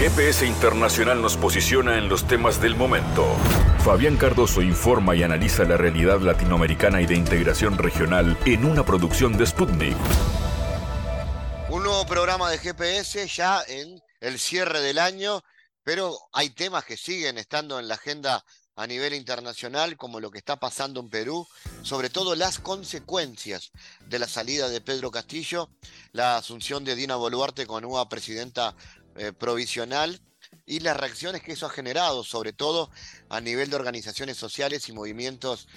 GPS Internacional nos posiciona en los temas del momento. Fabián Cardoso informa y analiza la realidad latinoamericana y de integración regional en una producción de Sputnik. Un nuevo programa de GPS ya en el cierre del año, pero hay temas que siguen estando en la agenda a nivel internacional, como lo que está pasando en Perú, sobre todo las consecuencias de la salida de Pedro Castillo, la asunción de Dina Boluarte como nueva presidenta eh, provisional y las reacciones que eso ha generado, sobre todo a nivel de organizaciones sociales y movimientos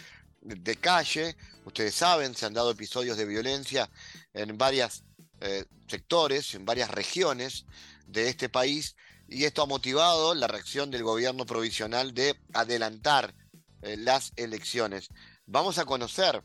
de calle. Ustedes saben, se han dado episodios de violencia en varios eh, sectores, en varias regiones de este país, y esto ha motivado la reacción del gobierno provisional de adelantar eh, las elecciones. Vamos a conocer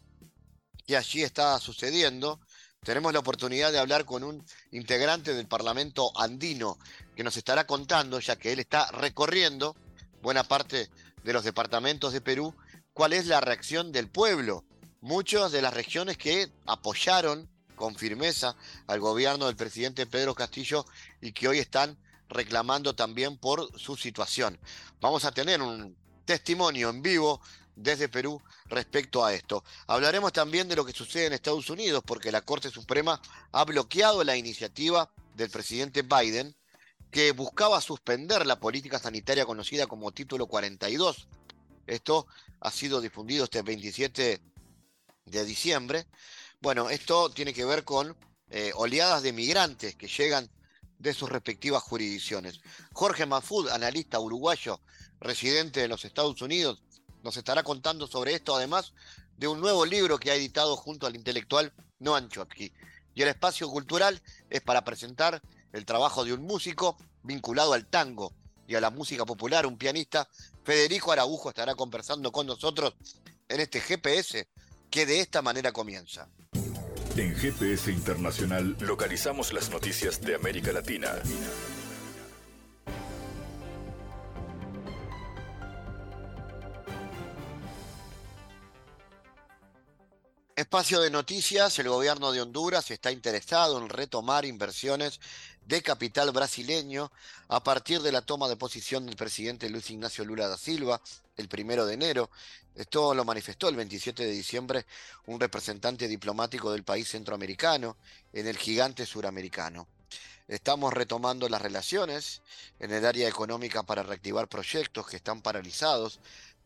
qué allí está sucediendo. Tenemos la oportunidad de hablar con un integrante del Parlamento andino que nos estará contando, ya que él está recorriendo buena parte de los departamentos de Perú, cuál es la reacción del pueblo. Muchas de las regiones que apoyaron con firmeza al gobierno del presidente Pedro Castillo y que hoy están reclamando también por su situación. Vamos a tener un testimonio en vivo desde Perú respecto a esto. Hablaremos también de lo que sucede en Estados Unidos, porque la Corte Suprema ha bloqueado la iniciativa del presidente Biden que buscaba suspender la política sanitaria conocida como Título 42. Esto ha sido difundido este 27 de diciembre. Bueno, esto tiene que ver con eh, oleadas de migrantes que llegan de sus respectivas jurisdicciones. Jorge Mafud, analista uruguayo, residente de los Estados Unidos, nos estará contando sobre esto, además de un nuevo libro que ha editado junto al intelectual Noam Chomsky. Y el espacio cultural es para presentar el trabajo de un músico vinculado al tango y a la música popular, un pianista. Federico Araujo estará conversando con nosotros en este GPS que de esta manera comienza. En GPS Internacional localizamos las noticias de América Latina. Espacio de noticias, el gobierno de Honduras está interesado en retomar inversiones de capital brasileño a partir de la toma de posición del presidente Luis Ignacio Lula da Silva el primero de enero. Esto lo manifestó el 27 de diciembre un representante diplomático del país centroamericano en el gigante suramericano. Estamos retomando las relaciones en el área económica para reactivar proyectos que están paralizados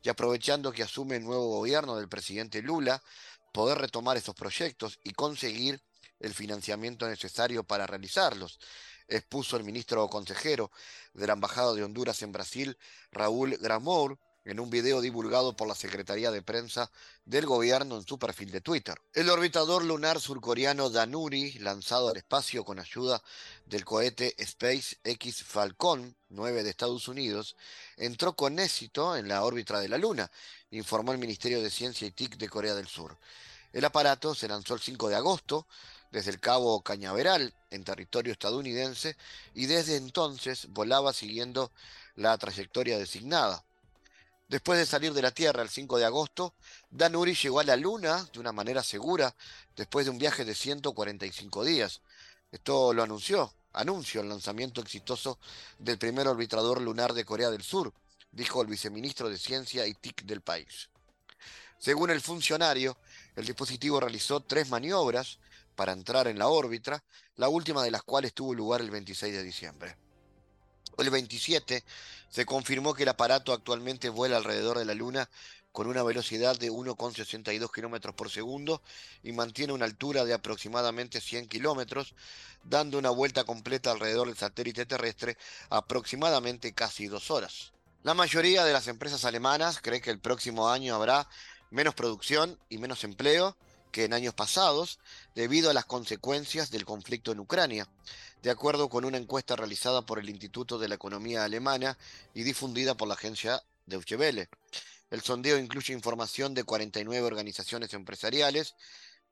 y aprovechando que asume el nuevo gobierno del presidente Lula, poder retomar esos proyectos y conseguir el financiamiento necesario para realizarlos expuso el ministro consejero de la Embajada de Honduras en Brasil, Raúl Gramour, en un video divulgado por la Secretaría de Prensa del gobierno en su perfil de Twitter. El orbitador lunar surcoreano Danuri, lanzado al espacio con ayuda del cohete SpaceX Falcon 9 de Estados Unidos, entró con éxito en la órbita de la Luna, informó el Ministerio de Ciencia y TIC de Corea del Sur. El aparato se lanzó el 5 de agosto desde el Cabo Cañaveral, en territorio estadounidense, y desde entonces volaba siguiendo la trayectoria designada. Después de salir de la Tierra el 5 de agosto, Dan Uri llegó a la Luna de una manera segura después de un viaje de 145 días. Esto lo anunció, anunció el lanzamiento exitoso del primer orbitador lunar de Corea del Sur, dijo el viceministro de Ciencia y TIC del país. Según el funcionario, el dispositivo realizó tres maniobras para entrar en la órbita, la última de las cuales tuvo lugar el 26 de diciembre. El 27 se confirmó que el aparato actualmente vuela alrededor de la Luna con una velocidad de 1,62 kilómetros por segundo y mantiene una altura de aproximadamente 100 kilómetros, dando una vuelta completa alrededor del satélite terrestre aproximadamente casi dos horas. La mayoría de las empresas alemanas cree que el próximo año habrá menos producción y menos empleo, que en años pasados debido a las consecuencias del conflicto en Ucrania, de acuerdo con una encuesta realizada por el Instituto de la Economía Alemana y difundida por la agencia Deutsche Welle. El sondeo incluye información de 49 organizaciones empresariales,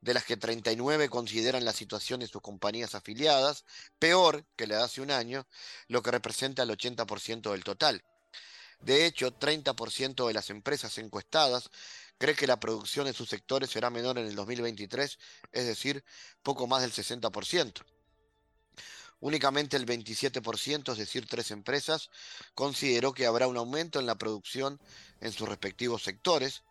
de las que 39 consideran la situación de sus compañías afiliadas peor que la de hace un año, lo que representa el 80% del total. De hecho, 30% de las empresas encuestadas cree que la producción en sus sectores será menor en el 2023, es decir, poco más del 60%. Únicamente el 27%, es decir, tres empresas, consideró que habrá un aumento en la producción en sus respectivos sectores.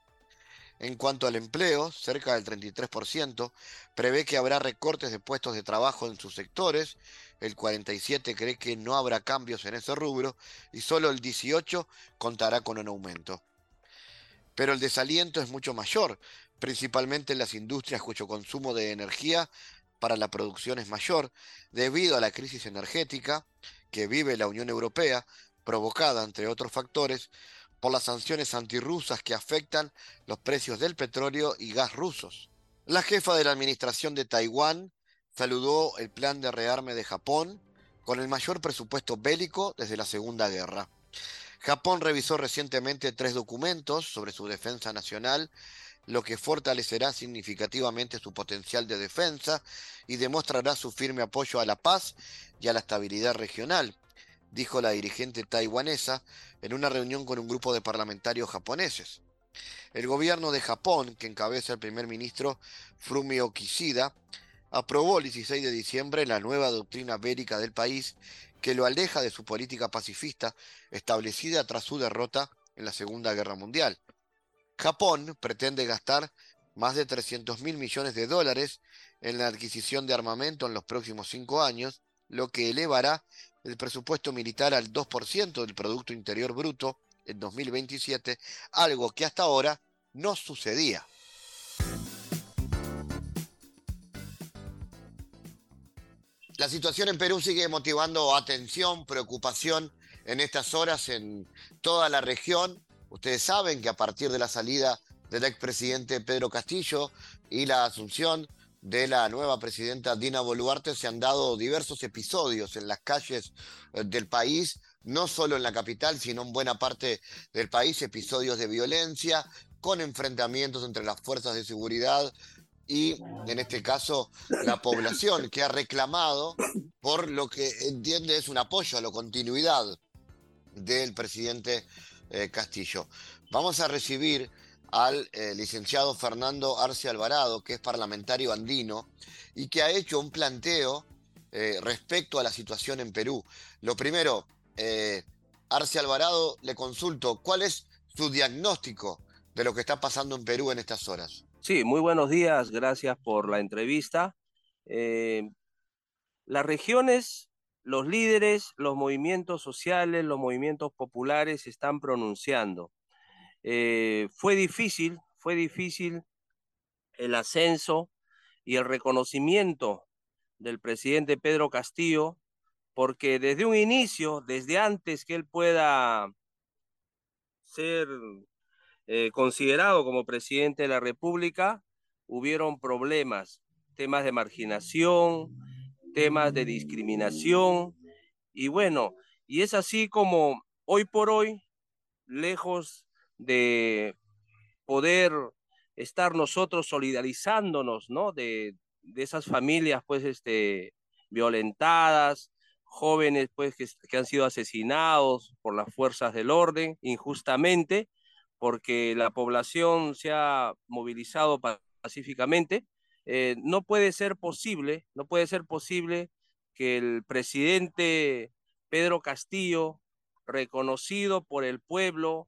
En cuanto al empleo, cerca del 33% prevé que habrá recortes de puestos de trabajo en sus sectores, el 47% cree que no habrá cambios en ese rubro y solo el 18% contará con un aumento. Pero el desaliento es mucho mayor, principalmente en las industrias cuyo consumo de energía para la producción es mayor, debido a la crisis energética que vive la Unión Europea, provocada, entre otros factores, por las sanciones antirrusas que afectan los precios del petróleo y gas rusos. La jefa de la administración de Taiwán saludó el plan de rearme de Japón con el mayor presupuesto bélico desde la Segunda Guerra. Japón revisó recientemente tres documentos sobre su defensa nacional, lo que fortalecerá significativamente su potencial de defensa y demostrará su firme apoyo a la paz y a la estabilidad regional dijo la dirigente taiwanesa en una reunión con un grupo de parlamentarios japoneses. El gobierno de Japón, que encabeza el primer ministro Fumio Kishida, aprobó el 16 de diciembre la nueva doctrina bélica del país que lo aleja de su política pacifista establecida tras su derrota en la Segunda Guerra Mundial. Japón pretende gastar más de 300 mil millones de dólares en la adquisición de armamento en los próximos cinco años, lo que elevará el presupuesto militar al 2% del Producto Interior Bruto en 2027, algo que hasta ahora no sucedía. La situación en Perú sigue motivando atención, preocupación en estas horas en toda la región. Ustedes saben que a partir de la salida del expresidente Pedro Castillo y la asunción de la nueva presidenta Dina Boluarte se han dado diversos episodios en las calles eh, del país, no solo en la capital, sino en buena parte del país, episodios de violencia con enfrentamientos entre las fuerzas de seguridad y, en este caso, la población que ha reclamado por lo que entiende es un apoyo a la continuidad del presidente eh, Castillo. Vamos a recibir al eh, licenciado Fernando Arce Alvarado, que es parlamentario andino y que ha hecho un planteo eh, respecto a la situación en Perú. Lo primero, Arce Alvarado, le consulto, ¿cuál es su diagnóstico de lo que está pasando en Perú en estas horas? Sí, muy buenos días, gracias por la entrevista. las regiones, los líderes, los movimientos sociales, los movimientos populares se están pronunciando eh, fue difícil, fue difícil el ascenso y el reconocimiento del presidente Pedro Castillo, porque desde un inicio, desde antes que él pueda ser eh, considerado como presidente de la República, hubieron problemas, temas de marginación, temas de discriminación, y bueno, y es así como hoy por hoy, lejos de poder estar nosotros solidarizándonos, ¿no? De, esas familias, pues, este, violentadas, jóvenes, pues, que, han sido asesinados por las fuerzas del orden injustamente, porque la población se ha movilizado pacíficamente. Eh, no puede ser posible, no puede ser posible que el presidente Pedro Castillo, reconocido por el pueblo,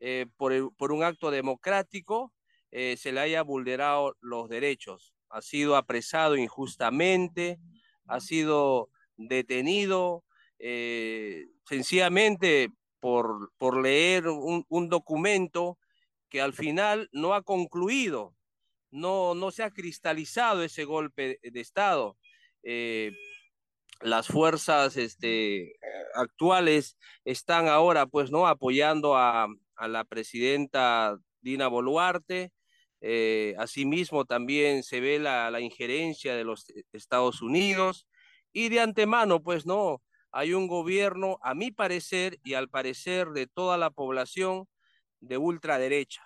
eh, por, un acto democrático eh, se le haya vulnerado los derechos. Ha sido apresado injustamente, ha sido detenido sencillamente por, por leer un, documento que al final no ha concluido, no, no se ha cristalizado ese golpe de Estado. las fuerzas este, actuales están ahora, pues, ¿no? Apoyando a, a la presidenta Dina Boluarte. Eh, asimismo, también se ve la, injerencia de los Estados Unidos y de antemano, pues no, hay un gobierno, a mi parecer y al parecer de toda la población, de ultraderecha.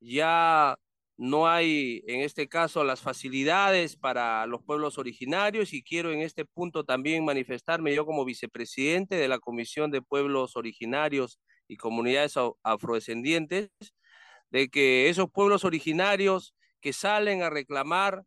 Ya no hay, en este caso, las facilidades para los pueblos originarios y quiero en este punto también manifestarme yo como vicepresidente de la Comisión de Pueblos Originarios y comunidades afrodescendientes, de que esos pueblos originarios que salen a reclamar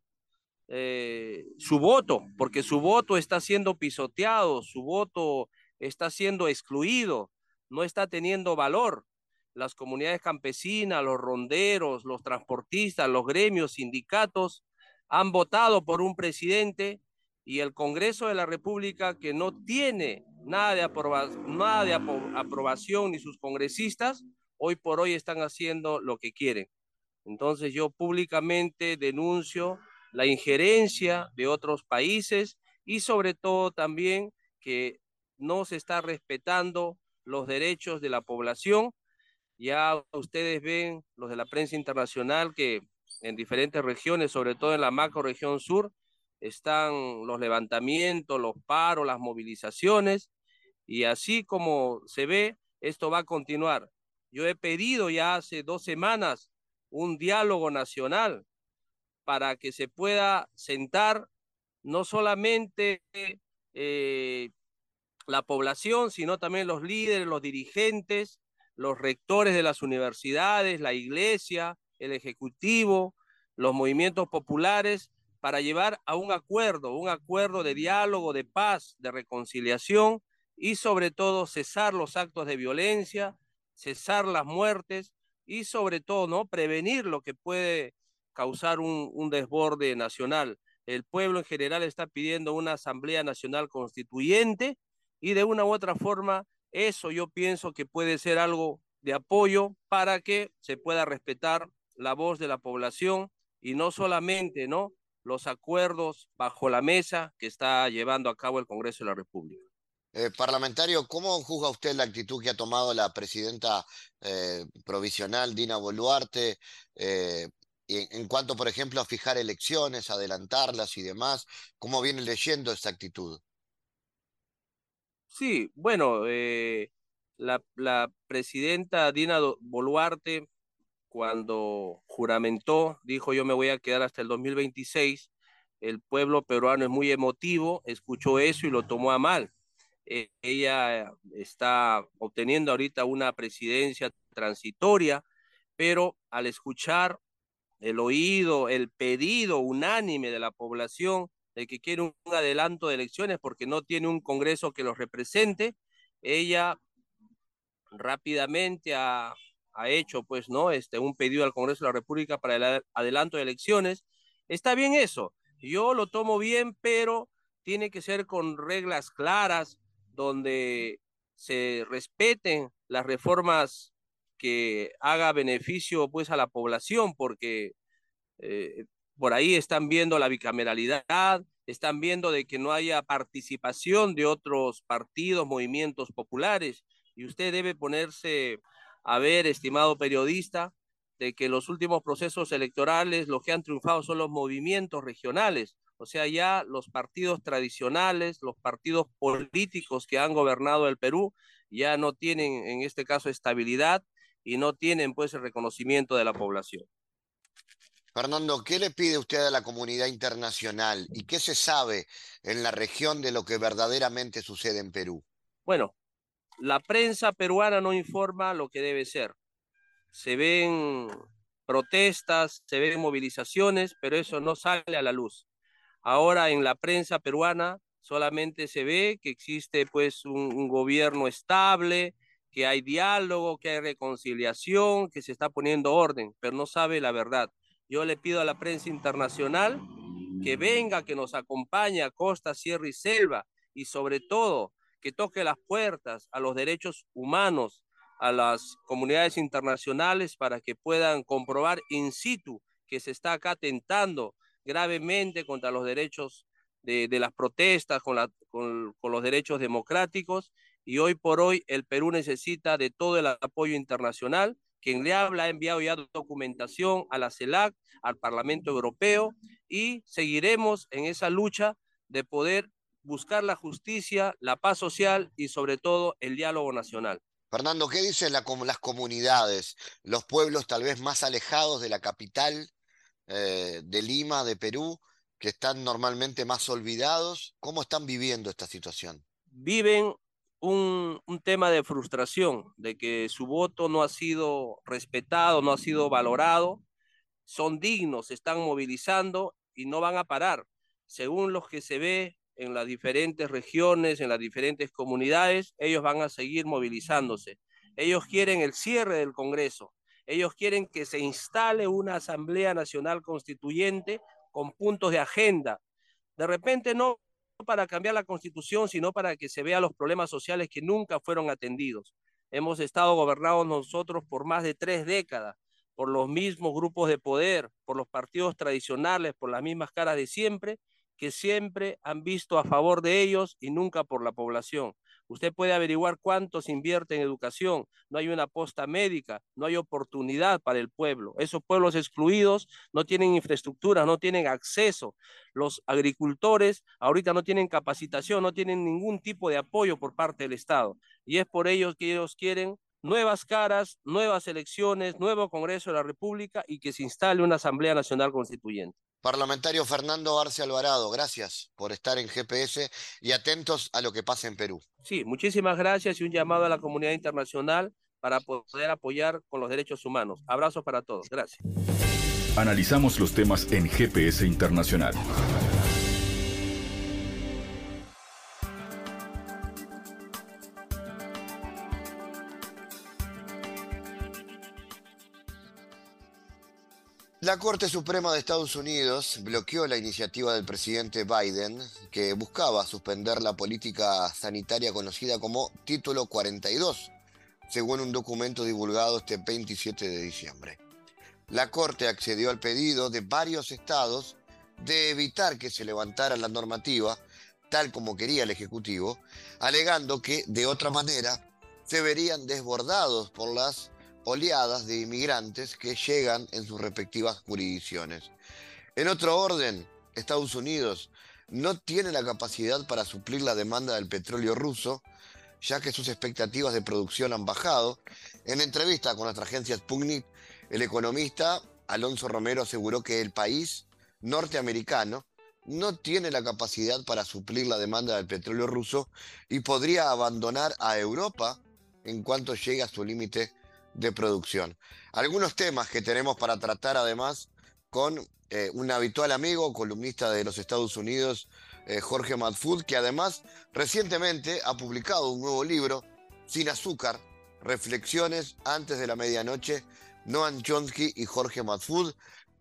eh, su voto, porque su voto está siendo pisoteado, su voto está siendo excluido, no está teniendo valor. Las comunidades campesinas, los ronderos, los transportistas, los gremios, sindicatos han votado por un presidente y el Congreso de la República que no tiene nada de, aproba nada de aprobación ni sus congresistas, hoy por hoy están haciendo lo que quieren. Entonces yo públicamente denuncio la injerencia de otros países y sobre todo también que no se está respetando los derechos de la población. Ya ustedes ven los de la prensa internacional que en diferentes regiones, sobre todo en la macro región sur, están los levantamientos, los paros, las movilizaciones, y así como se ve, esto va a continuar. Yo he pedido ya hace dos semanas un diálogo nacional para que se pueda sentar no solamente eh, la población, sino también los líderes, los dirigentes, los rectores de las universidades, la iglesia, el ejecutivo, los movimientos populares, para llevar a un acuerdo, un acuerdo de diálogo, de paz, de reconciliación y sobre todo cesar los actos de violencia, cesar las muertes y sobre todo no prevenir lo que puede causar un, desborde nacional. El pueblo en general está pidiendo una Asamblea Nacional Constituyente y de una u otra forma eso yo pienso que puede ser algo de apoyo para que se pueda respetar la voz de la población y no solamente, ¿no? los acuerdos bajo la mesa que está llevando a cabo el Congreso de la República. Eh, parlamentario, ¿cómo juzga usted la actitud que ha tomado la presidenta eh, provisional Dina Boluarte eh, en, cuanto, por ejemplo, a fijar elecciones, adelantarlas y demás? ¿Cómo viene leyendo esta actitud? Sí, bueno, la, la, presidenta Dina Boluarte cuando juramentó, dijo yo me voy a quedar hasta el 2026, el pueblo peruano es muy emotivo, escuchó eso y lo tomó a mal. E, ella está obteniendo ahorita una presidencia transitoria, pero al escuchar el oído, el pedido unánime de la población de que quiere un adelanto de elecciones porque no tiene un Congreso que los represente, ella rápidamente ha ha hecho, pues, ¿no? Este, un pedido al Congreso de la República para el adelanto de elecciones. Está bien eso, yo lo tomo bien, pero tiene que ser con reglas claras, donde se respeten las reformas que haga beneficio, pues, a la población, porque eh, por ahí están viendo la bicameralidad, están viendo de que no haya participación de otros partidos, movimientos populares, y usted debe ponerse a ver, estimado periodista, de que los últimos procesos electorales lo que han triunfado son los movimientos regionales, o sea, ya los partidos tradicionales, los partidos políticos que han gobernado el Perú, ya no tienen en este caso estabilidad y no tienen pues el reconocimiento de la población. Fernando, ¿qué le pide usted a la comunidad internacional y qué se sabe en la región de lo que verdaderamente sucede en Perú? Bueno, la prensa peruana no informa lo que debe ser. Se ven protestas, se ven movilizaciones, pero eso no sale a la luz. Ahora en la prensa peruana solamente se ve que existe pues un, gobierno estable, que hay diálogo, que hay reconciliación, que se está poniendo orden, pero no sabe la verdad. Yo le pido a la prensa internacional que venga, que nos acompañe a costa, sierra y selva, y sobre todo que toque las puertas a los derechos humanos, a las comunidades internacionales para que puedan comprobar in situ que se está acá atentando gravemente contra los derechos de, las protestas, con, con los derechos democráticos. Y hoy por hoy el Perú necesita de todo el apoyo internacional. Quien le habla ha enviado ya documentación a la CELAC, al Parlamento Europeo, y seguiremos en esa lucha de poder buscar la justicia, la paz social y sobre todo el diálogo nacional. Fernando, ¿qué dicen las comunidades, los pueblos tal vez más alejados de la capital eh, de Lima, de Perú, que están normalmente más olvidados? ¿Cómo están viviendo esta situación? Viven un, un, tema de frustración, de que su voto no ha sido respetado, no ha sido valorado, son dignos, se están movilizando y no van a parar. Según los que se ve en las diferentes regiones, en las diferentes comunidades, ellos van a seguir movilizándose. Ellos quieren el cierre del Congreso. Ellos quieren que se instale una Asamblea Nacional Constituyente con puntos de agenda. De repente no para cambiar la constitución, sino para que se vean los problemas sociales que nunca fueron atendidos. Hemos estado gobernados nosotros por más de tres décadas, por los mismos grupos de poder, por los partidos tradicionales, por las mismas caras de siempre, que siempre han visto a favor de ellos y nunca por la población. Usted puede averiguar cuánto se invierte en educación, no hay una posta médica, no hay oportunidad para el pueblo. Esos pueblos excluidos no tienen infraestructura, no tienen acceso. Los agricultores ahorita no tienen capacitación, no tienen ningún tipo de apoyo por parte del Estado. Y es por ello que ellos quieren nuevas caras, nuevas elecciones, nuevo Congreso de la República y que se instale una Asamblea Nacional Constituyente. Parlamentario Fernando Arce Alvarado, gracias por estar en GPS y atentos a lo que pasa en Perú. Sí, muchísimas gracias y un llamado a la comunidad internacional para poder apoyar con los derechos humanos. Abrazos para todos. Gracias. Analizamos los temas en GPS Internacional. La Corte Suprema de Estados Unidos bloqueó la iniciativa del presidente Biden que buscaba suspender la política sanitaria conocida como Título 42, según un documento divulgado este 27 de diciembre. La Corte accedió al pedido de varios estados de evitar que se levantara la normativa tal como quería el Ejecutivo, alegando que de otra manera se verían desbordados por las oleadas de inmigrantes que llegan en sus respectivas jurisdicciones. En otro orden, Estados Unidos no tiene la capacidad para suplir la demanda del petróleo ruso, ya que sus expectativas de producción han bajado. En entrevista con nuestra agencia Sputnik, el economista Alonso Romero aseguró que el país norteamericano no tiene la capacidad para suplir la demanda del petróleo ruso y podría abandonar a Europa en cuanto llegue a su límite de producción. Algunos temas que tenemos para tratar además con eh, un habitual amigo, columnista de los Estados Unidos, eh, Jorge Madfud, que además recientemente ha publicado un nuevo libro, Sin Azúcar, Reflexiones antes de la medianoche, Noam Chomsky y Jorge Madfud.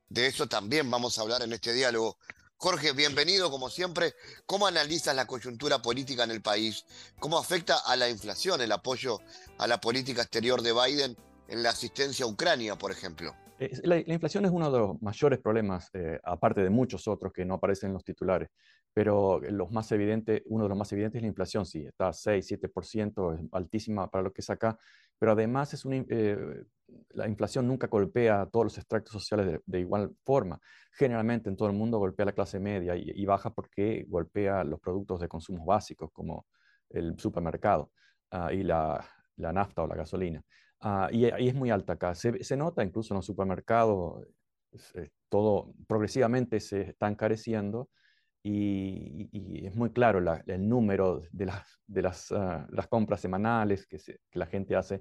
De eso también vamos a hablar en este diálogo. Jorge, bienvenido como siempre. ¿Cómo analizas la coyuntura política en el país? ¿Cómo afecta a la inflación el apoyo a la política exterior de Biden en la asistencia a Ucrania, por ejemplo? La, inflación es uno de los mayores problemas, eh, aparte de muchos otros que no aparecen en los titulares. Pero los más evidentes, uno de los más evidentes es la inflación, sí, está a 6, 7%, es altísima para lo que es acá, pero además es una, eh, la inflación nunca golpea a todos los extractos sociales de, igual forma. Generalmente en todo el mundo golpea a la clase media y, baja porque golpea los productos de consumo básicos como el supermercado ah, y la, la, nafta o la gasolina. Ah, y ahí es muy alta acá. Se, se, nota incluso en los supermercados, todo progresivamente se está encareciendo y, es muy claro el número de, las, de las, ah, las compras semanales que, que, la gente hace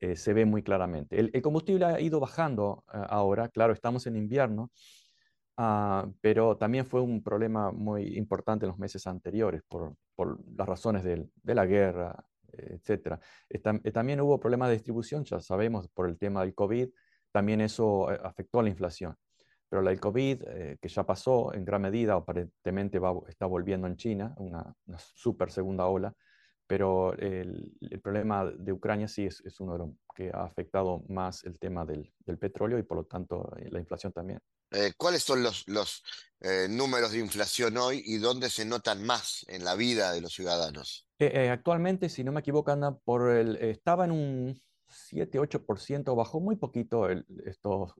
eh, se ve muy claramente. El, combustible ha ido bajando ah, ahora, claro, estamos en invierno, ah, pero también fue un problema muy importante en los meses anteriores por, por las razones de, de la guerra, etc. Eh, también hubo problemas de distribución, ya sabemos, por el tema del COVID, también eso eh, afectó a la inflación. Pero el COVID, que ya pasó en gran medida, aparentemente va, está volviendo en China, una, una super segunda ola, pero el, problema de Ucrania sí es, uno de los que ha afectado más el tema del, petróleo y por lo tanto eh, la inflación también. Eh, ¿Cuáles son los, los eh, números de inflación hoy y dónde se notan más en la vida de los ciudadanos? actualmente, si no me equivoco, anda por el, estaba en un 7-8%, bajó muy poquito el, esto,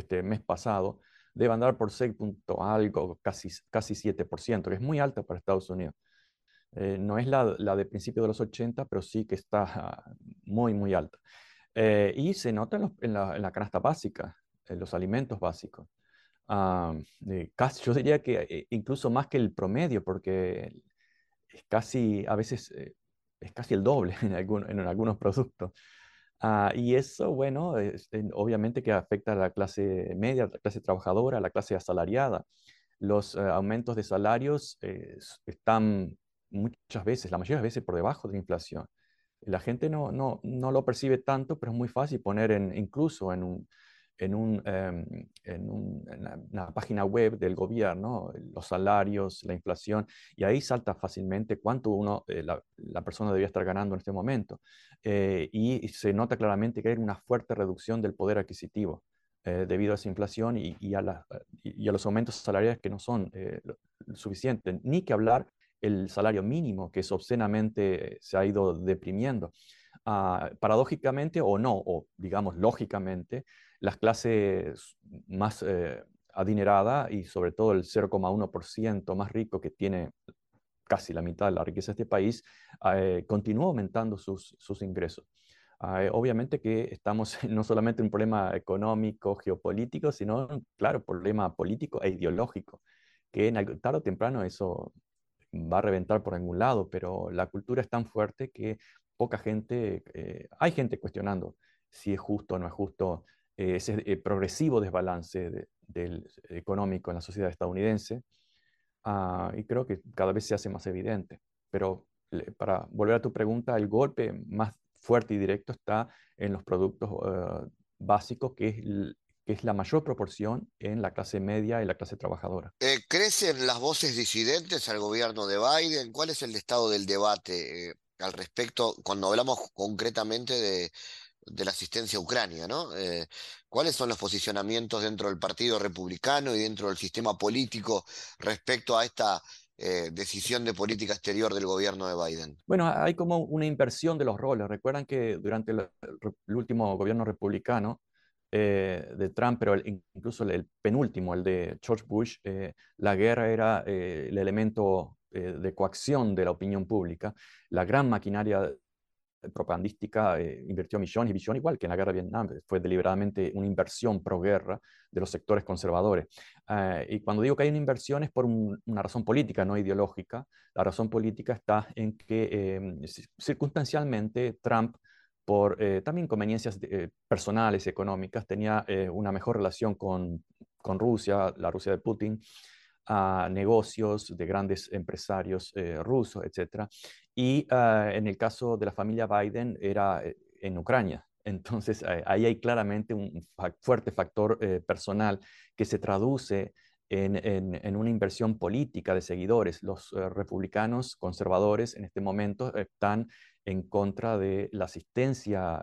este mes pasado, debe andar por 6 algo, casi, casi 7%, que es muy alta para Estados Unidos. Eh, no es la, de principio de los 80, pero sí que está muy, muy alta. Eh, y se nota en, la, canasta básica, en los alimentos básicos. Ah, casi, yo diría que eh, incluso más que el promedio, porque es casi, a veces es casi el doble en, en algunos productos. Ah, y eso, bueno, obviamente que afecta a la clase media, a la clase trabajadora, a la clase asalariada. los aumentos de salarios están muchas veces, la mayoría de veces por debajo de la inflación. La gente no, no, no lo percibe tanto, pero es muy fácil poner en, incluso en un, en, un, em, en, una, página web del gobierno, los salarios, la inflación, y ahí salta fácilmente cuánto uno, eh, la, la, persona debería estar ganando en este momento. Eh, y, se nota claramente que hay una fuerte reducción del poder adquisitivo eh, debido a esa inflación y, y, a y, a los aumentos salariales que no son suficientes, ni que hablar el salario mínimo, que es obscenamente se ha ido deprimiendo. Ah, paradójicamente o no, o digamos lógicamente, las clases más eh, adineradas y sobre todo el 0,1% más rico que tiene casi la mitad de la riqueza de este país, eh, continúa aumentando sus, sus ingresos. Ah, eh, obviamente que estamos no solamente en un problema económico, geopolítico, sino, claro, problema político e ideológico, que en, tarde o temprano eso va a reventar por algún lado, pero la cultura es tan fuerte que poca gente, hay gente cuestionando si es justo o no es justo ese eh, progresivo desbalance del económico en la sociedad estadounidense. Ah, y creo que cada vez se hace más evidente. Pero para volver a tu pregunta, el golpe más fuerte y directo está en los productos eh, básicos, que es, que es la mayor proporción en la clase media y la clase trabajadora. Eh, ¿Crecen las voces disidentes al gobierno de Biden? ¿Cuál es el estado del debate al respecto cuando hablamos concretamente de, de la asistencia a Ucrania, ¿no? Eh, ¿Cuáles son los posicionamientos dentro del Partido Republicano y dentro del sistema político respecto a esta eh, decisión de política exterior del gobierno de Biden? Bueno, hay como una inversión de los roles. Recuerdan que durante el, último gobierno republicano eh, de Trump, pero incluso el, penúltimo, el de George Bush, la guerra era el elemento de coacción de la opinión pública. La gran maquinaria propagandística eh, invirtió millones y billones, igual que en la guerra de Vietnam, fue deliberadamente una inversión pro guerra de los sectores conservadores. Eh, y cuando digo que hay una inversión es por una razón política, no ideológica. La razón política está en que eh, circunstancialmente Trump, por también conveniencias personales, económicas, tenía una mejor relación con, con Rusia, la Rusia de Putin, a negocios de grandes empresarios rusos, etc. Y ah, en el caso de la familia Biden era eh, en Ucrania. Entonces, ahí hay claramente un fuerte factor eh, personal que se traduce en, en, una inversión política de seguidores. Los eh, republicanos conservadores en este momento están en contra de la asistencia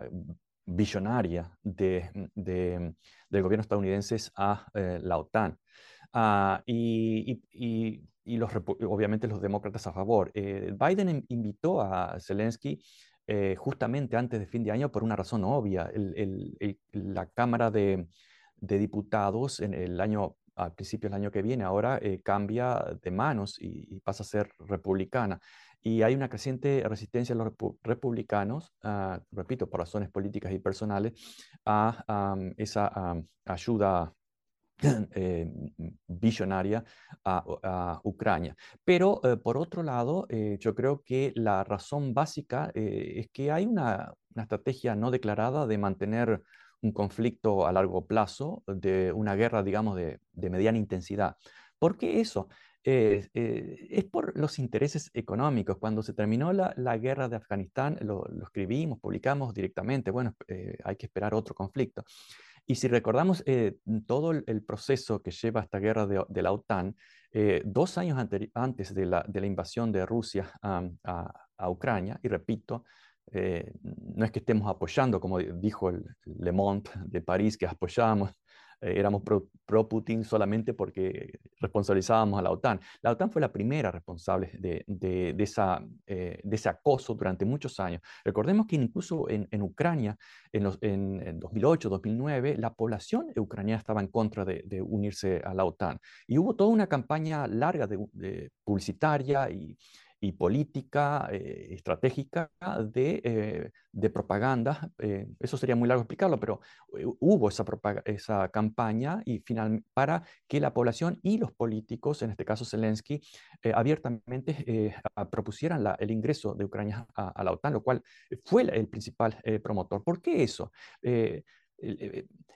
de, del gobierno estadounidense a la OTAN. Ah, y, los, obviamente los demócratas a favor. Eh, Biden invitó a Zelensky eh, justamente antes de fin de año por una razón obvia. la Cámara de, Diputados en el año, al principio del año que viene, ahora eh, cambia de manos y, pasa a ser republicana. Y hay una creciente resistencia de los republicanos, ah, repito, por razones políticas y personales, a esa ayuda eh, visionaria a, Ucrania. Pero eh, por otro lado, eh, yo creo que la razón básica es que hay una, estrategia no declarada de mantener un conflicto a largo plazo, de una guerra, digamos, de, mediana intensidad. ¿Por qué eso? es por los intereses económicos. Cuando se terminó la, guerra de Afganistán, lo, lo, escribimos, publicamos directamente, bueno, hay que esperar otro conflicto. Y si recordamos eh, todo el, proceso que lleva esta guerra de, la OTAN, eh, dos años antes de la, invasión de Rusia a, Ucrania, y repito, eh, no es que estemos apoyando, como dijo el Le Monde de París, que apoyábamos eh, éramos pro-Putin solamente porque responsabilizábamos a la OTAN. La OTAN fue la primera responsable de, de, esa, eh, de ese acoso durante muchos años. Recordemos que incluso en, en Ucrania, en, los, en, 2008, 2009, la población ucraniana estaba en contra de, de, unirse a la OTAN. Y hubo toda una campaña larga de, publicitaria y, y política eh, estratégica de, eh, de propaganda. Eh, eso sería muy largo explicarlo, pero hubo esa, campaña y para que la población y los políticos, en este caso Zelensky, abiertamente propusieran el ingreso de Ucrania a, la OTAN, lo cual fue el principal promotor. ¿Por qué eso? en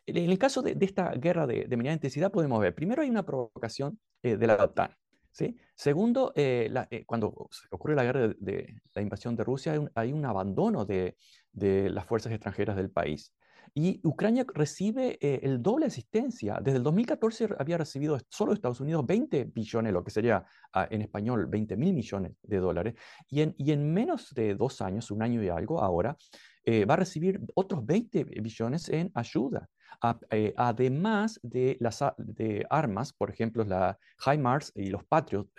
el caso de, esta guerra de, de, intensidad podemos ver, primero hay una provocación de la OTAN. ¿Sí? Segundo, cuando ocurre la guerra de, la invasión de Rusia, hay un, abandono de, de, las fuerzas extranjeras del país. Y Ucrania recibe eh, el doble asistencia. Desde el 2014 había recibido solo Estados Unidos 20 billones, lo que sería ah, en español 20 mil millones de dólares. Y en, y en menos de dos años, un año y algo ahora, eh, va a recibir otros 20 billones en ayuda. Eh, además de las de armas, por ejemplo, la HIMARS y los Patriot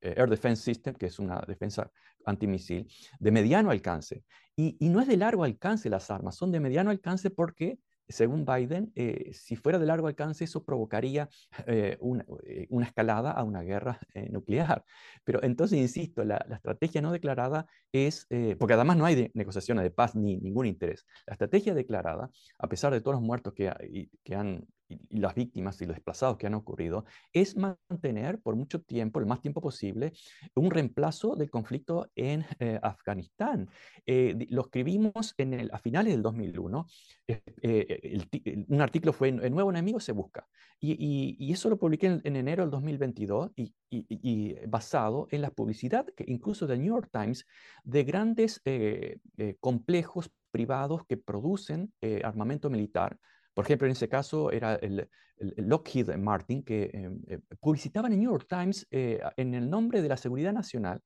Air Defense System, que es una defensa antimisil, de mediano alcance. Y, no es de largo alcance las armas, son de mediano alcance porque según Biden, eh, si fuera de largo alcance, eso provocaría eh, eh, una, escalada a una guerra nuclear. Pero entonces, insisto, la, estrategia no declarada es, porque además no hay negociaciones de paz ni ningún interés. La estrategia declarada, a pesar de todos los muertos que, que han y, las víctimas y los desplazados que han ocurrido, es mantener por mucho tiempo, el más tiempo posible, un reemplazo del conflicto en eh, Afganistán. Eh, lo escribimos en el, a finales del 2001, eh, un artículo fue El nuevo enemigo se busca, y, y, eso lo publiqué en, enero del 2022 y, y, basado en la publicidad, que incluso del New York Times, de grandes complejos privados que producen armamento militar por ejemplo, en ese caso era el, Lockheed Martin, que em, eh, publicitaba en New York Times eh, en el nombre de la seguridad nacional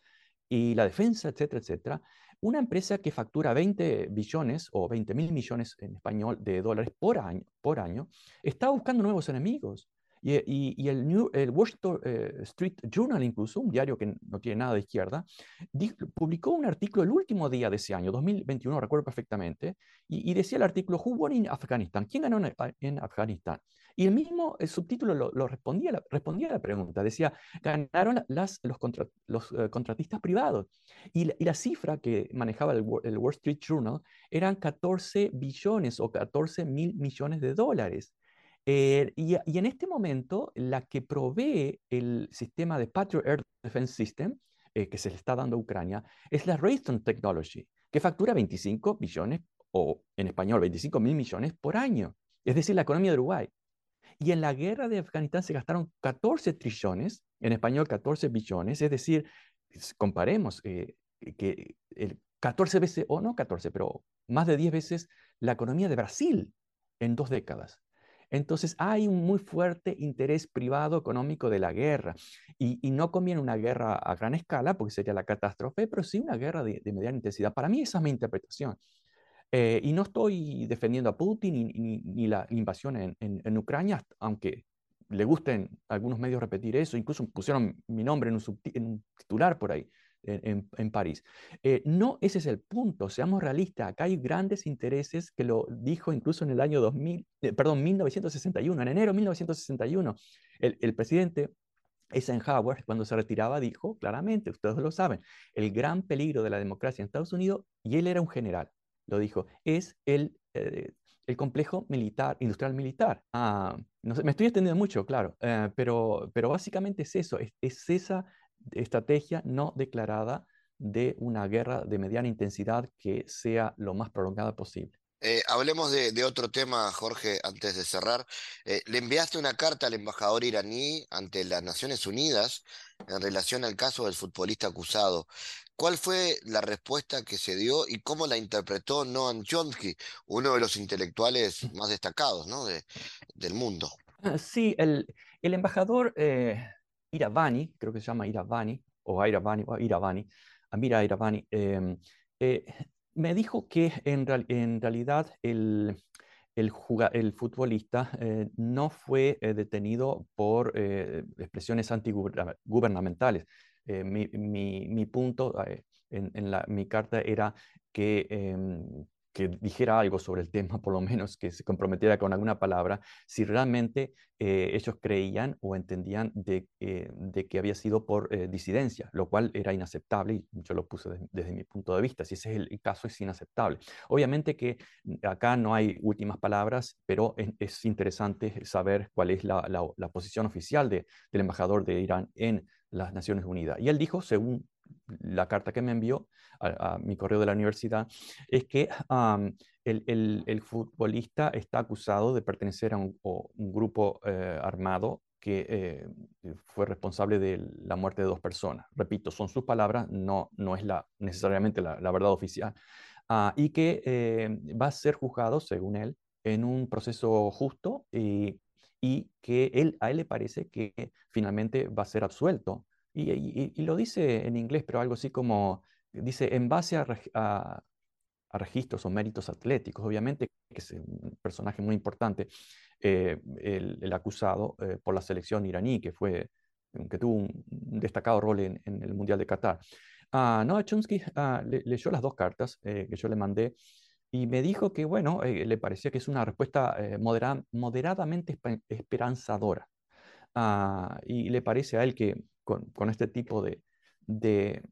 y la defensa, etcétera, etcétera, una empresa que factura 20 billones o 20 mil millones en español de dólares por año, por año, está buscando nuevos enemigos. Y, el, New, el, Washington eh, Street Journal, incluso, un diario que no tiene nada de izquierda, publicó un artículo el último día de ese año, 2021, recuerdo perfectamente, y, decía el artículo, Who won in Afghanistan? ¿Quién ganó en, Afganistán? Y el mismo el subtítulo lo, respondía, respondía a la pregunta, decía, ganaron las, los, los eh, contratistas privados. Y la, cifra que manejaba el, el Wall Street Journal eran 14 billones o 14 mil millones de dólares. Eh, y, en este momento, la que provee el sistema de Patriot Air Defense System, eh, que se le está dando a Ucrania, es la Raytheon Technology, que factura 25 billones, o en español, 25 mil millones por año. Es decir, la economía de Uruguay. Y en la guerra de Afganistán se gastaron 14 trillones, en español 14 billones, es decir, comparemos eh, que el 14 veces, o no 14, pero más de 10 veces la economía de Brasil en dos décadas. Entonces hay un muy fuerte interés privado económico de la guerra y, no conviene una guerra a gran escala porque sería la catástrofe, pero sí una guerra de, mediana intensidad. Para mí esa es mi interpretación. Eh, y no estoy defendiendo a Putin ni, la invasión en, Ucrania, aunque le gusten algunos medios repetir eso, incluso pusieron mi nombre en un titular por ahí en, París. Eh, no, ese es el punto, seamos realistas, acá hay grandes intereses que lo dijo incluso en el año 2000, eh, perdón, 1961, en enero de 1961, el, el presidente Eisenhower, cuando se retiraba, dijo claramente, ustedes lo saben, el gran peligro de la democracia en Estados Unidos, y él era un general, lo dijo, es el, eh, el complejo militar, industrial militar. Ah, no sé, me estoy extendiendo mucho, claro, pero, pero básicamente es eso, es, es esa estrategia no declarada de una guerra de mediana intensidad que sea lo más prolongada posible. Eh, hablemos de, otro tema, Jorge, antes de cerrar. Eh, le enviaste una carta al embajador iraní ante las Naciones Unidas en relación al caso del futbolista acusado. ¿Cuál fue la respuesta que se dio y cómo la interpretó Noam Chomsky, uno de los intelectuales más destacados del mundo? Ah, sí, el, el embajador eh, Iravani, creo que se llama Iravani, o Iravani, o Iravani, Amira Iravani, em, eh, me dijo que en, realidad el, el, el futbolista eh, no fue eh, detenido por expresiones antigubernamentales. Mi, mi, mi, punto en, en la, mi carta era que em, que dijera algo sobre el tema, por lo menos que se comprometiera con alguna palabra, si realmente eh, ellos creían o entendían de, eh, de que había sido por eh, disidencia, lo cual era inaceptable y yo lo puse desde mi punto de vista. Si ese es el caso, es inaceptable. Obviamente que acá no hay últimas palabras, pero es, interesante saber cuál es la, la, posición oficial de, del embajador de Irán en las Naciones Unidas. Y él dijo, según la carta que me envió a, mi correo de la universidad, es que el, futbolista está acusado de pertenecer a un, grupo eh, armado que eh, fue responsable de la muerte de dos personas. Repito, son sus palabras, no, no es la, necesariamente la, verdad oficial. Ah, y que eh, va a ser juzgado, según él, en un proceso justo y, y, que él, a él le parece que finalmente va a ser absuelto. Y, lo dice en inglés, pero algo así como, dice, en base a, a, registros o méritos atléticos, obviamente, que es un personaje muy importante, eh, el, acusado eh, por la selección iraní, que, fue, que tuvo un destacado rol en, el Mundial de Qatar. Uh, Noah Chomsky ah, leyó las dos cartas eh, que yo le mandé y me dijo que, bueno, le parecía que es una respuesta moderadamente esperanzadora. Ah, y le parece a él que con, con este tipo de, de,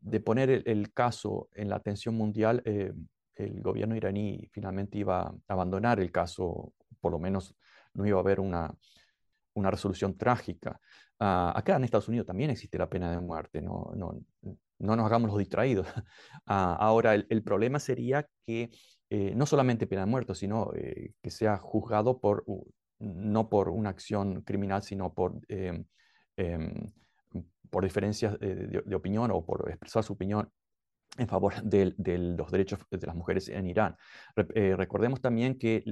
de poner el, caso en la atención mundial, el gobierno iraní finalmente iba a abandonar el caso por lo menos no iba a haber una, una resolución trágica. Ah, acá en Estados Unidos también existe la pena de muerte, no, no, no nos hagamos los distraídos. Ah, ahora, el, problema sería que eh, no solamente pena de muerte, sino eh, que sea juzgado por, no por una acción criminal, sino por, em, em, por diferencias de, de, opinión o por expresar su opinión en favor de, los derechos de las mujeres en Irán. Eh, recordemos también que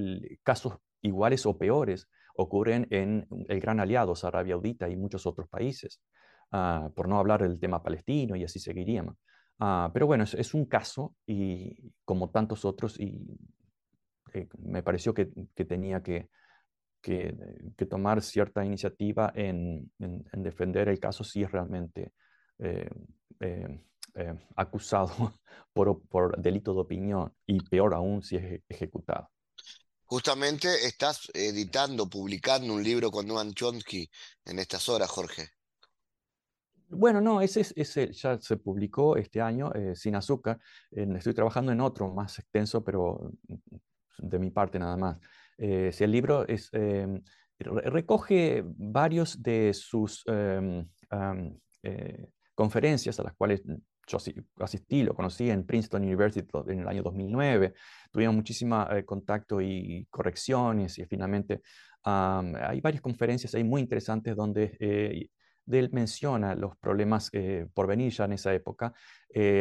casos iguales o peores ocurren en el gran aliado, Arabia Saudita y muchos otros países, ah, por no hablar del tema palestino y así seguiríamos. Ah, pero bueno, es, un caso y como tantos otros y eh, me pareció que, tenía que, que, tomar cierta iniciativa en, defender el caso si es realmente eh, eh, acusado por, por delito de opinión y peor aún si es ejecutado. Justamente estás editando, publicando un libro con Noam Chomsky en estas horas, Jorge. Bueno, no, ese, ese ya se publicó este año, eh, sin azúcar. estoy trabajando en otro más extenso, pero de mi parte nada más. Eh, si el libro es, em, recoge varios de sus em, eh, conferencias a las cuales yo asistí, lo conocí en Princeton University en el año 2009, tuvimos muchísimo eh, contacto y correcciones y finalmente hay varias conferencias ahí muy interesantes donde eh, él menciona los problemas eh, por venir ya en esa época.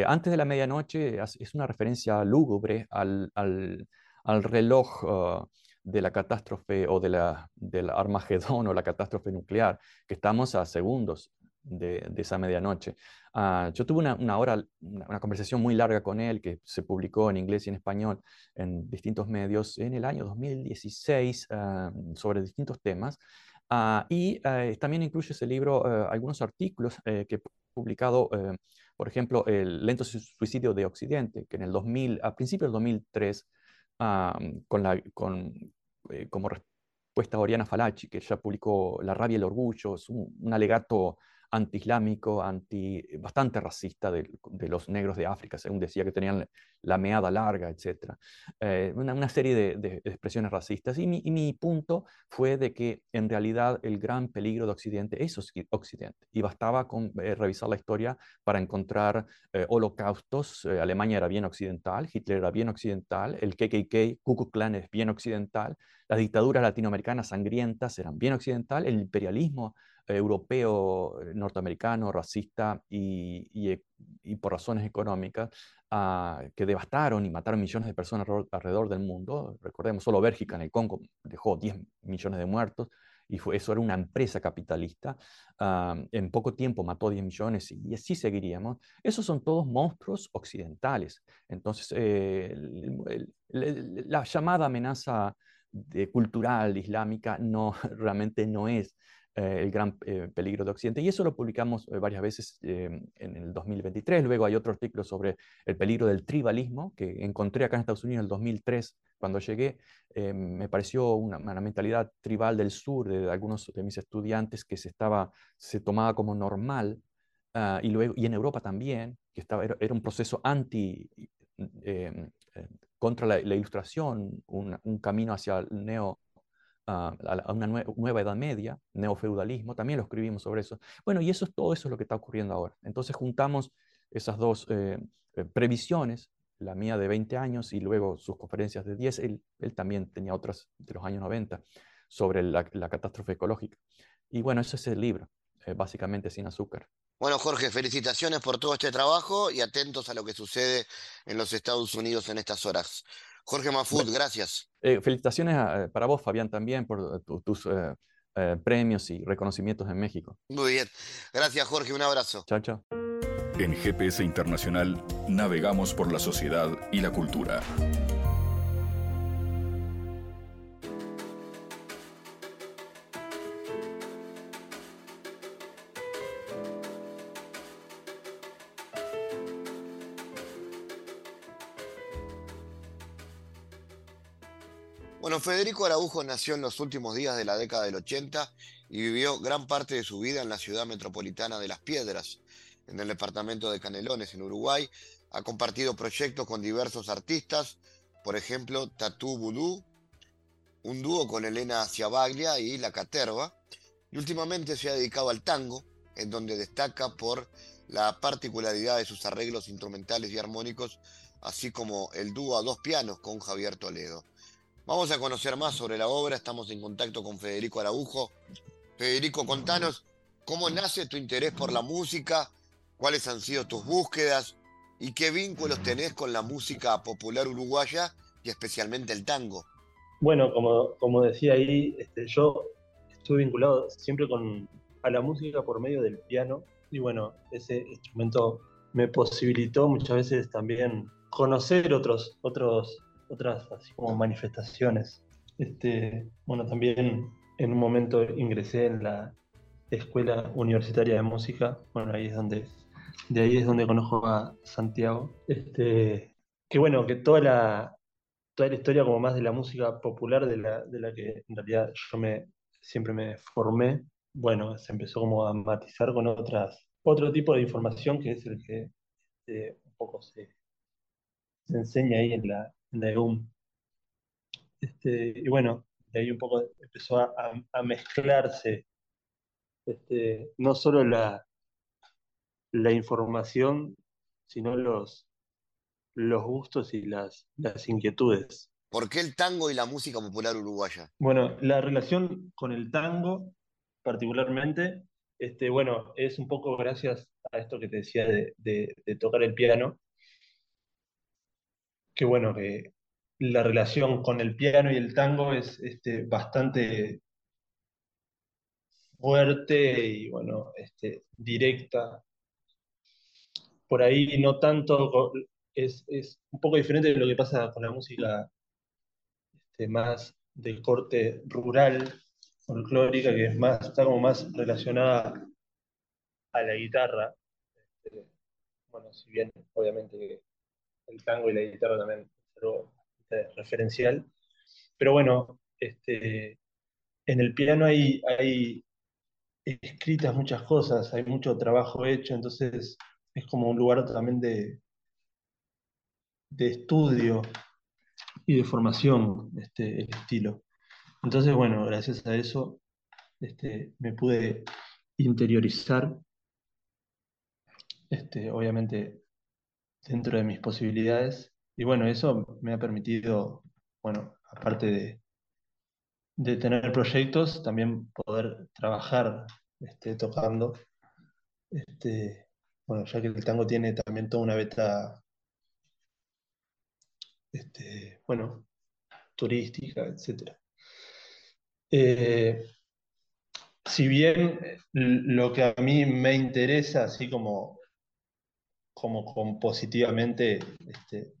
antes de la medianoche es una referencia lúgubre al, al, al reloj uh, de la catástrofe o de la, del Armagedón o la catástrofe nuclear, que estamos a segundos de, esa medianoche. Ah, yo tuve una, hora, una, conversación muy larga con él que se publicó en inglés y en español en distintos medios en el año 2016 ah, sobre distintos temas. Ah, y también incluye ese libro algunos artículos que he publicado, por ejemplo, El lento suicidio de Occidente, que en el 2000, a principios del 2003, con la, con, eh, como respuesta a Oriana Falachi, que ya publicó La rabia y el orgullo, es un alegato antiislámico, anti, bastante racista de, los negros de África, según decía que tenían la meada larga, etc. Eh, una, serie de, expresiones racistas. Y mi, punto fue de que en realidad el gran peligro de Occidente es Occidente. Y bastaba con eh, revisar la historia para encontrar eh, holocaustos. Alemania era bien occidental, Hitler era bien occidental, el KKK, Ku Klux Klan es bien occidental, las dictaduras latinoamericanas sangrientas eran bien occidental, el imperialismo europeo, eh, norteamericano, racista y, y, por razones económicas, ah, que devastaron y mataron millones de personas alrededor del mundo. Recordemos, solo Bélgica en el Congo dejó 10 millones de muertos y fue, eso era una empresa capitalista. Ah, en poco tiempo mató 10 millones y, así seguiríamos. Esos son todos monstruos occidentales. Entonces, eh, la llamada amenaza de, cultural islámica no, realmente no es eh, el gran eh, peligro de Occidente. Y eso lo publicamos eh, varias veces en el 2023. Luego hay otro artículo sobre el peligro del tribalismo que encontré acá en Estados Unidos en el 2003. Cuando llegué, me pareció una, mentalidad tribal del sur de, algunos de mis estudiantes que se, estaba, se tomaba como normal. Ah, y, luego, y en Europa también, que estaba, era, un proceso anti, contra la, ilustración, un, un, camino hacia el neo a, una nueva edad media, neofeudalismo, también lo escribimos sobre eso. Bueno, y eso es todo eso es lo que está ocurriendo ahora. Entonces juntamos esas dos eh, eh, previsiones, la mía de 20 años y luego sus conferencias de 10, él, también tenía otras de los años 90 sobre la, catástrofe ecológica. Y bueno, ese es el libro, eh, básicamente sin azúcar. Bueno, Jorge, felicitaciones por todo este trabajo y atentos a lo que sucede en los Estados Unidos en estas horas. Jorge Mafud, gracias. Eh, felicitaciones eh, para vos, Fabián, también por tus premios y reconocimientos en México. Muy bien. Gracias, Jorge. Un abrazo. Chao, chao. En GPS Internacional navegamos por la sociedad y la cultura. Federico Araujo nació en los últimos días de la década del 80 y vivió gran parte de su vida en la ciudad metropolitana de Las Piedras, en el departamento de Canelones, en Uruguay. Ha compartido proyectos con diversos artistas, por ejemplo, Tatú Vudú, un dúo con Elena Ciabaglia y La Caterva, y últimamente se ha dedicado al tango, en donde destaca por la particularidad de sus arreglos instrumentales y armónicos, así como el dúo a dos pianos con Javier Toledo. Vamos a conocer más sobre la obra, estamos en contacto con Federico Araujo. Federico, contanos cómo nace tu interés por la música, cuáles han sido tus búsquedas y qué vínculos tenés con la música popular uruguaya y especialmente el tango. Bueno, como, como decía ahí, este, yo estuve vinculado siempre con, a la música por medio del piano y bueno, ese instrumento me posibilitó muchas veces también conocer otros, otros otras así como manifestaciones. Este, bueno, también en un momento ingresé en la Escuela Universitaria de Música, bueno, ahí es donde, de ahí es donde conozco a Santiago. Este, que bueno, que toda la, toda la historia como más de la música popular de la, de la que en realidad yo me, siempre me formé, bueno, se empezó como a matizar con otras, otro tipo de información que es el que este, un poco se, se enseña ahí en la, Este, y bueno, de ahí un poco empezó a, mezclarse este, no solo la, la información, sino los, los gustos y las, las inquietudes. ¿Por qué el tango y la música popular uruguaya? Bueno, la relación con el tango, particularmente, este, bueno, es un poco gracias a esto que te decía de, de tocar el piano, que bueno, que la relación con el piano y el tango es este, bastante fuerte y bueno, este, directa. Por ahí no tanto, es, un poco diferente de lo que pasa con la música este, más del corte rural, folclórica, que es más, está como más relacionada a la guitarra. Este, bueno, si bien obviamente el tango y la guitarra también es algo referencial. Pero bueno, este, en el piano hay, hay escritas muchas cosas, hay mucho trabajo hecho, entonces es como un lugar también de, de estudio y de formación, este, el estilo. Entonces, bueno, gracias a eso este, me pude interiorizar, este, obviamente dentro de mis posibilidades. Y bueno, eso me ha permitido, bueno, aparte de, de tener proyectos, también poder trabajar este, tocando. Este, bueno, ya que el tango tiene también toda una beta, este, bueno, turística, etc. Eh, si bien lo que a mí me interesa, así como como compositivamente este,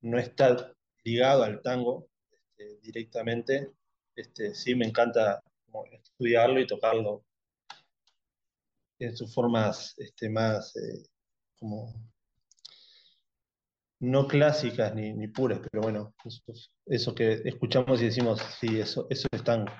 no está ligado al tango este, directamente, este, sí me encanta estudiarlo y tocarlo en sus formas más eh, como no clásicas ni, puras, pero bueno, eso, que escuchamos y decimos, sí, eso, eso es tango.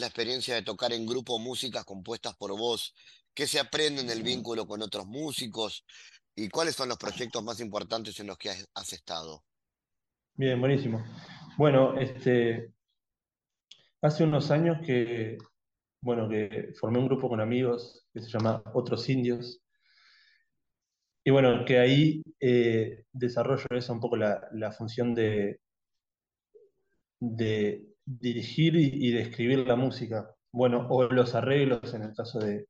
¿Cómo analizas la experiencia de tocar en grupo músicas compuestas por vos? ¿Qué se aprende en el vínculo con otros músicos? ¿Y cuáles son los proyectos más importantes en los que has, estado? Bien, buenísimo. Bueno, este, hace unos años que, bueno, que formé un grupo con amigos que se llama Otros Indios. Y bueno, que ahí eh, desarrollo esa un poco la, la función de, de dirigir y, describir la música. Bueno, o los arreglos en el caso de,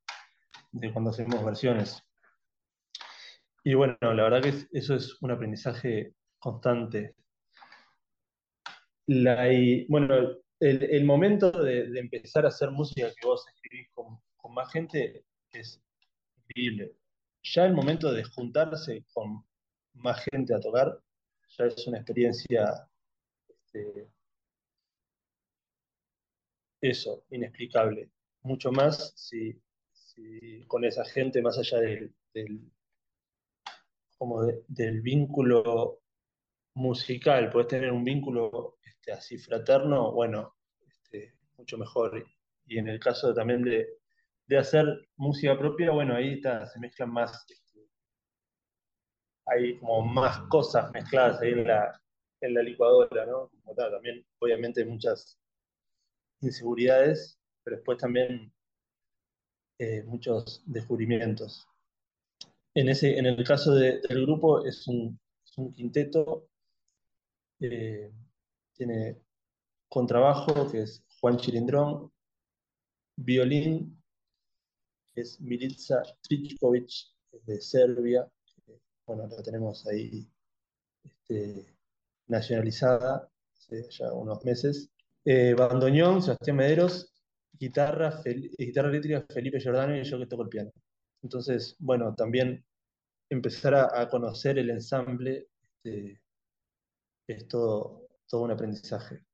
cuando hacemos versiones. Y bueno, la verdad que eso es un aprendizaje constante. bueno, el, momento de, empezar a hacer música que vos escribís con, más gente es increíble. Ya el momento de juntarse con más gente a tocar ya es una experiencia este, eso, inexplicable. Mucho más si, con esa gente, más allá del, como del vínculo musical, puedes tener un vínculo este, así fraterno, bueno, este, mucho mejor. Y en el caso también de, hacer música propia, bueno, ahí está, se mezclan más, este, hay como más cosas mezcladas ahí en la, en la licuadora, ¿no? Como tal, también, obviamente, muchas inseguridades, pero después también eh, muchos descubrimientos. En, ese, en el caso del grupo es un, quinteto, eh, tiene contrabajo, que es Juan Chilindrón, violín, que es Milica Trichkovic, de Serbia, bueno, la tenemos ahí este, nacionalizada hace ya unos meses. Eh, bandoneón, Sebastián Mederos, guitarra, guitarra eléctrica Felipe Giordano y yo que toco el piano. Entonces, bueno, también empezar a, conocer el ensamble este, es todo, todo un aprendizaje.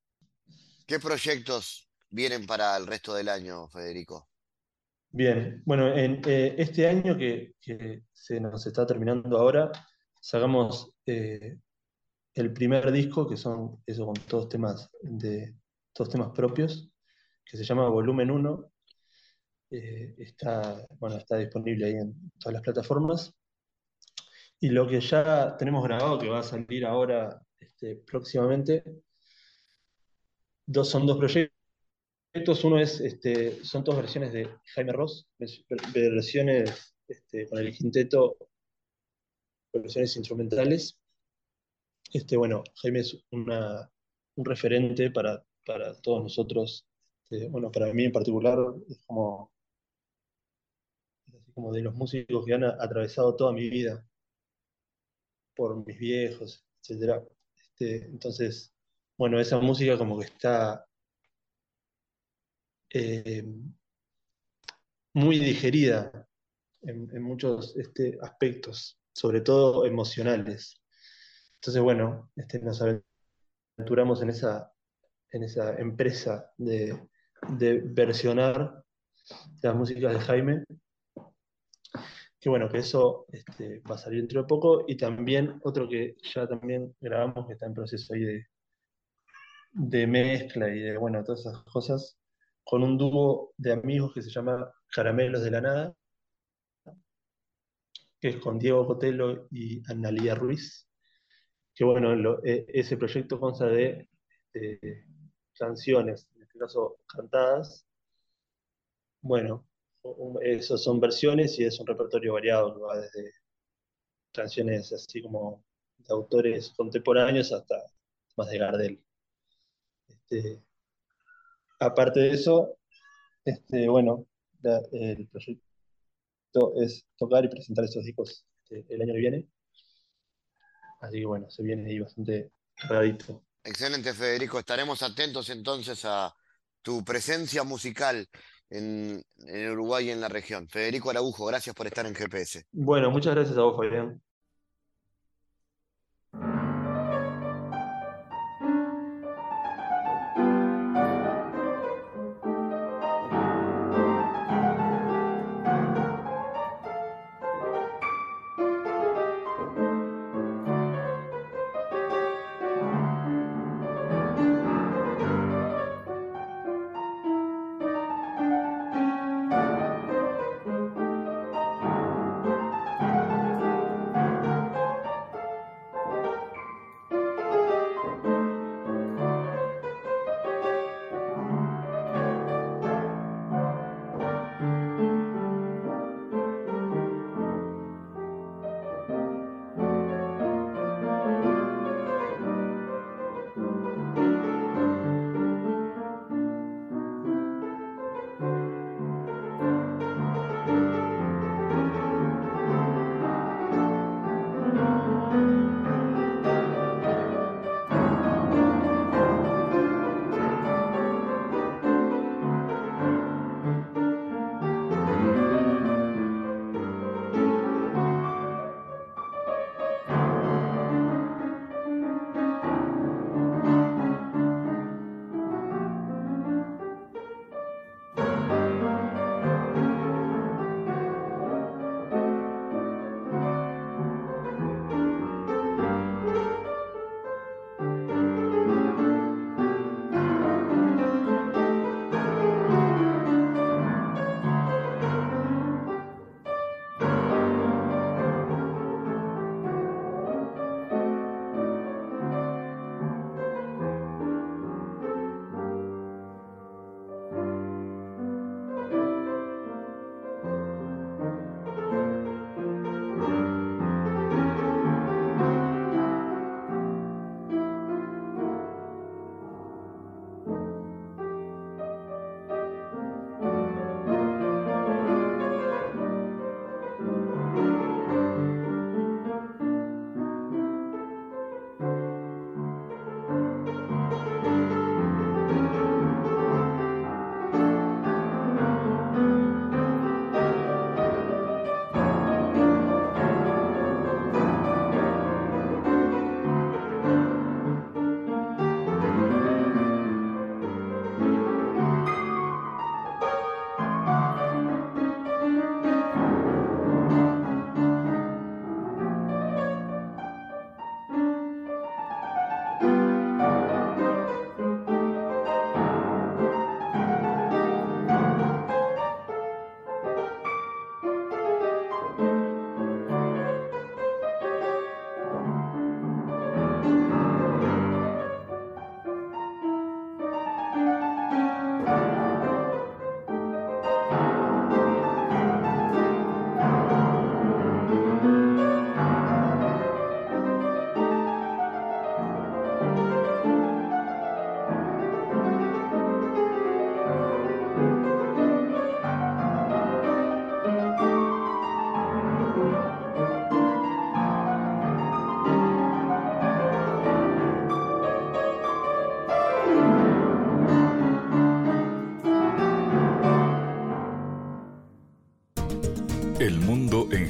¿Qué proyectos vienen para el resto del año, Federico? Bien, bueno, en eh, este año que, se nos está terminando ahora, sacamos eh, el primer disco, que son eso con todos temas de todos temas propios, que se llama Volumen 1. Eh, está, bueno, está disponible ahí en todas las plataformas. Y lo que ya tenemos grabado, que va a salir ahora este, próximamente, dos, son dos proyectos. Uno es, este, son dos versiones de Jaime Ross, versiones este, con el quinteto, versiones instrumentales. Este, bueno, Jaime es una, un referente para, para todos nosotros este, bueno, para mí en particular es como, como de los músicos que han atravesado toda mi vida por mis viejos, etc. Este, entonces, bueno, esa música como que está eh, muy digerida en, muchos este, aspectos, sobre todo emocionales. Entonces, bueno, este, nos aventuramos en esa, en esa empresa de, de versionar las músicas de Jaime. Que bueno, que eso este, va a salir dentro de poco. Y también otro que ya también grabamos, que está en proceso ahí de, de mezcla y de, bueno, todas esas cosas, con un dúo de amigos que se llama Caramelos de la Nada, que es con Diego Cotelo y Analía Ruiz. Que bueno, e, ese proyecto consta de, de canciones este caso cantadas. Bueno, esas son versiones y es un repertorio variado va desde canciones así como de autores contemporáneos hasta más de Gardel. Este, aparte de eso, este, bueno, el proyecto es tocar y presentar estos discos este, el año que viene. Así que bueno, se viene ahí bastante radito. Excelente, Federico. Estaremos atentos entonces a, tu presencia musical en, Uruguay y en la región. Federico Araujo, gracias por estar en GPS. Bueno, muchas gracias a vos, Fabián.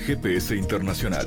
GPS internacional.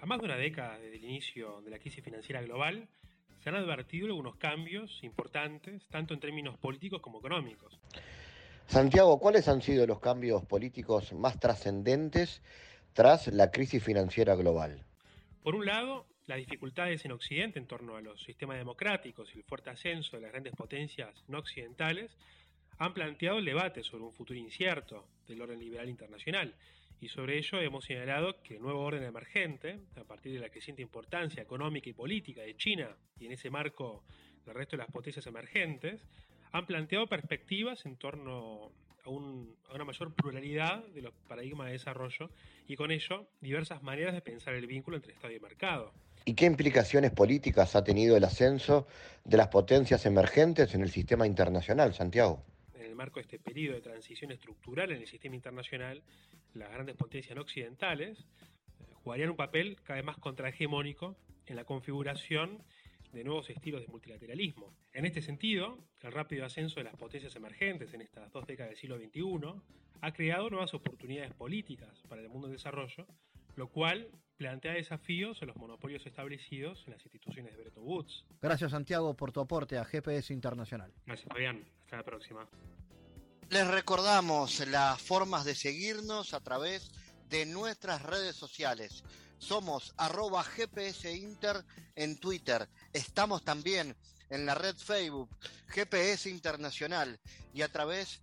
A más de una década desde el inicio de la crisis financiera global, se han advertido algunos cambios importantes, tanto en términos políticos como económicos. Santiago, ¿cuáles han sido los cambios políticos más trascendentes tras la crisis financiera global? Por un lado, las dificultades en Occidente en torno a los sistemas democráticos y el fuerte ascenso de las grandes potencias no occidentales han planteado el debate sobre un futuro incierto del orden liberal internacional y sobre ello hemos señalado que el nuevo orden emergente, a partir de la creciente importancia económica y política de China y en ese marco del resto de las potencias emergentes, han planteado perspectivas en torno a, una mayor pluralidad de los paradigmas de desarrollo y con ello diversas maneras de pensar el vínculo entre Estado y mercado. ¿Y qué implicaciones políticas ha tenido el ascenso de las potencias emergentes en el sistema internacional, Santiago? El marco de este periodo de transición estructural en el sistema internacional, las grandes potencias no occidentales eh, jugarían un papel cada vez más contrahegemónico en la configuración de nuevos estilos de multilateralismo. En este sentido, el rápido ascenso de las potencias emergentes en estas dos décadas del siglo XXI ha creado nuevas oportunidades políticas para el mundo en desarrollo, lo cual plantea desafíos a los monopolios establecidos en las instituciones de Bretton Woods. Gracias Santiago por tu aporte a GPS Internacional. Gracias Fabián, hasta la próxima. Les recordamos las formas de seguirnos a través de nuestras redes sociales. Somos arroba GPS Inter en Twitter. Estamos también en la red Facebook GPS Internacional y a través